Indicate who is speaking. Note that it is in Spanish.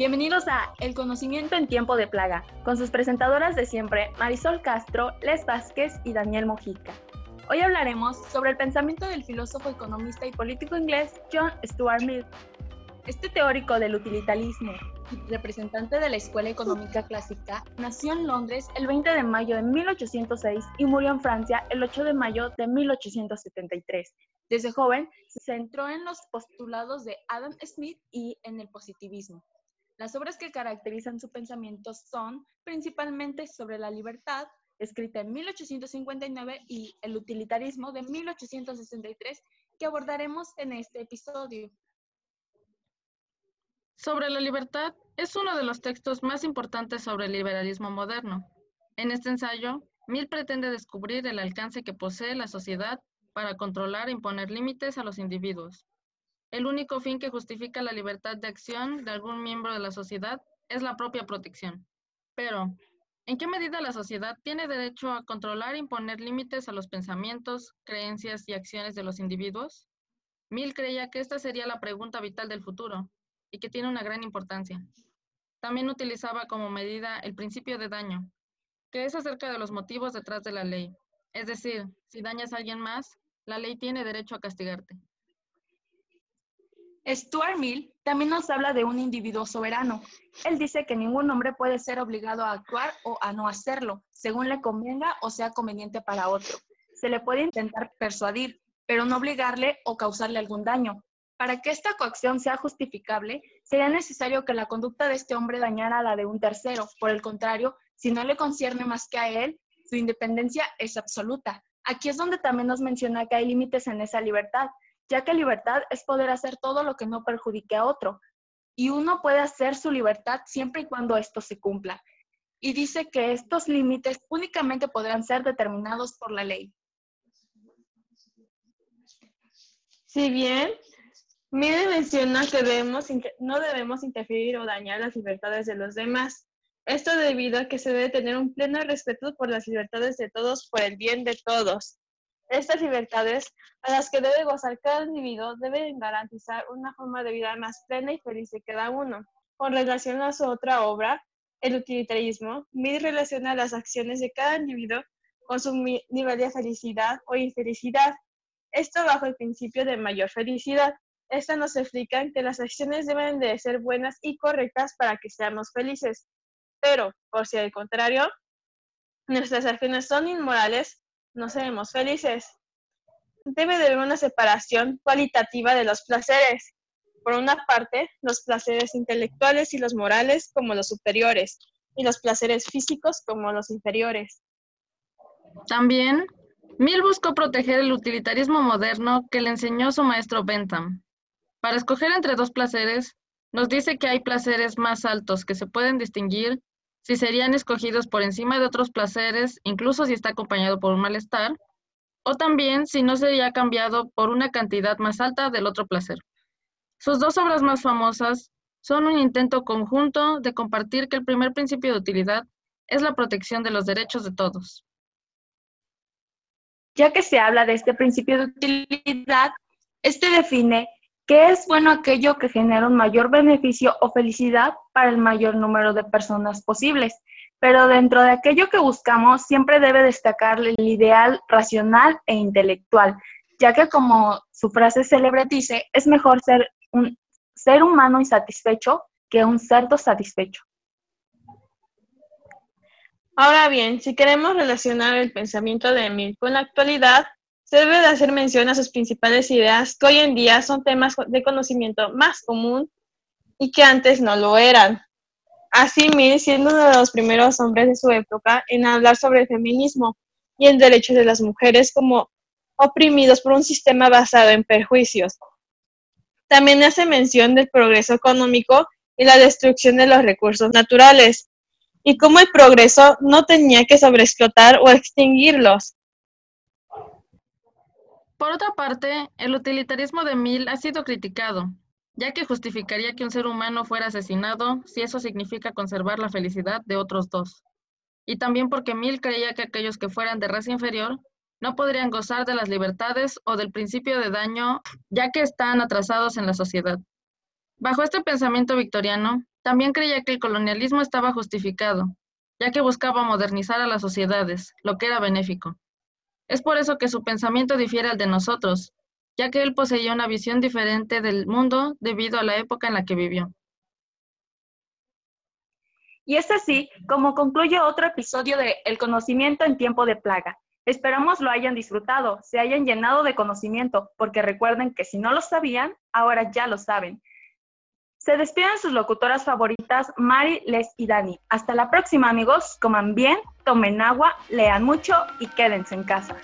Speaker 1: Bienvenidos a El conocimiento en tiempo de plaga, con sus presentadoras de siempre, Marisol Castro, Les Vázquez y Daniel Mojica. Hoy hablaremos sobre el pensamiento del filósofo, economista y político inglés John Stuart Mill. Este teórico del utilitarismo y representante de la Escuela Económica Clásica nació en Londres el 20 de mayo de 1806 y murió en Francia el 8 de mayo de 1873. Desde joven se centró en los postulados de Adam Smith y en el positivismo. Las obras que caracterizan su pensamiento son principalmente sobre la libertad, escrita en 1859, y el utilitarismo de 1863, que abordaremos en este episodio.
Speaker 2: Sobre la libertad es uno de los textos más importantes sobre el liberalismo moderno. En este ensayo, Mill pretende descubrir el alcance que posee la sociedad para controlar e imponer límites a los individuos, el único fin que justifica la libertad de acción de algún miembro de la sociedad es la propia protección. Pero, ¿en qué medida la sociedad tiene derecho a controlar e imponer límites a los pensamientos, creencias y acciones de los individuos? Mill creía que esta sería la pregunta vital del futuro y que tiene una gran importancia. También utilizaba como medida el principio de daño, que es acerca de los motivos detrás de la ley. Es decir, si dañas a alguien más, la ley tiene derecho a castigarte.
Speaker 1: Stuart Mill también nos habla de un individuo soberano. Él dice que ningún hombre puede ser obligado a actuar o a no hacerlo, según le convenga o sea conveniente para otro. Se le puede intentar persuadir, pero no obligarle o causarle algún daño. Para que esta coacción sea justificable, sería necesario que la conducta de este hombre dañara a la de un tercero. Por el contrario, si no le concierne más que a él, su independencia es absoluta. Aquí es donde también nos menciona que hay límites en esa libertad, ya que libertad es poder hacer todo lo que no perjudique a otro, y uno puede hacer su libertad siempre y cuando esto se cumpla. Y dice que estos límites únicamente podrán ser determinados por la ley.
Speaker 3: Si bien Mide menciona que no debemos interferir o dañar las libertades de los demás, esto debido a que se debe tener un pleno respeto por las libertades de todos por el bien de todos. Estas libertades a las que debe gozar cada individuo deben garantizar una forma de vida más plena y feliz de cada uno. Con relación a su otra obra, el utilitarismo, Mill relaciona las acciones de cada individuo con su nivel de felicidad o infelicidad. Esto bajo el principio de mayor felicidad. Esto nos explica que las acciones deben de ser buenas y correctas para que seamos felices. Pero, por si al contrario, nuestras acciones son inmorales, no seremos felices. Debe de haber una separación cualitativa de los placeres. Por una parte, los placeres intelectuales y los morales como los superiores, y los placeres físicos como los inferiores.
Speaker 2: También, Mill buscó proteger el utilitarismo moderno que le enseñó su maestro Bentham. Para escoger entre dos placeres, nos dice que hay placeres más altos que se pueden distinguir si serían escogidos por encima de otros placeres, incluso si está acompañado por un malestar, o también si no sería cambiado por una cantidad más alta del otro placer. Sus dos obras más famosas son un intento conjunto de compartir que el primer principio de utilidad es la protección de los derechos de todos.
Speaker 1: Ya que se habla de este principio de utilidad, este define ¿Qué es bueno aquello que genera un mayor beneficio o felicidad para el mayor número de personas posibles. Pero dentro de aquello que buscamos siempre debe destacar el ideal racional e intelectual, ya que como su frase célebre dice, es mejor ser un ser humano insatisfecho que un cerdo satisfecho.
Speaker 3: Ahora bien, si queremos relacionar el pensamiento de Emil con la actualidad, debe de hacer mención a sus principales ideas que hoy en día son temas de conocimiento más común y que antes no lo eran. Así, Mill, siendo uno de los primeros hombres de su época en hablar sobre el feminismo y el derecho de las mujeres como oprimidos por un sistema basado en perjuicios. También hace mención del progreso económico y la destrucción de los recursos naturales, y cómo el progreso no tenía que sobreexplotar o extinguirlos,
Speaker 2: por otra parte, el utilitarismo de Mill ha sido criticado, ya que justificaría que un ser humano fuera asesinado si eso significa conservar la felicidad de otros dos. Y también porque Mill creía que aquellos que fueran de raza inferior no podrían gozar de las libertades o del principio de daño, ya que están atrasados en la sociedad. Bajo este pensamiento victoriano, también creía que el colonialismo estaba justificado, ya que buscaba modernizar a las sociedades, lo que era benéfico. Es por eso que su pensamiento difiere al de nosotros, ya que él poseía una visión diferente del mundo debido a la época en la que vivió.
Speaker 1: Y es así como concluye otro episodio de El conocimiento en tiempo de plaga. Esperamos lo hayan disfrutado, se hayan llenado de conocimiento, porque recuerden que si no lo sabían, ahora ya lo saben. Se despiden sus locutoras favoritas, Mari, Les y Dani. Hasta la próxima, amigos. Coman bien, tomen agua, lean mucho y quédense en casa.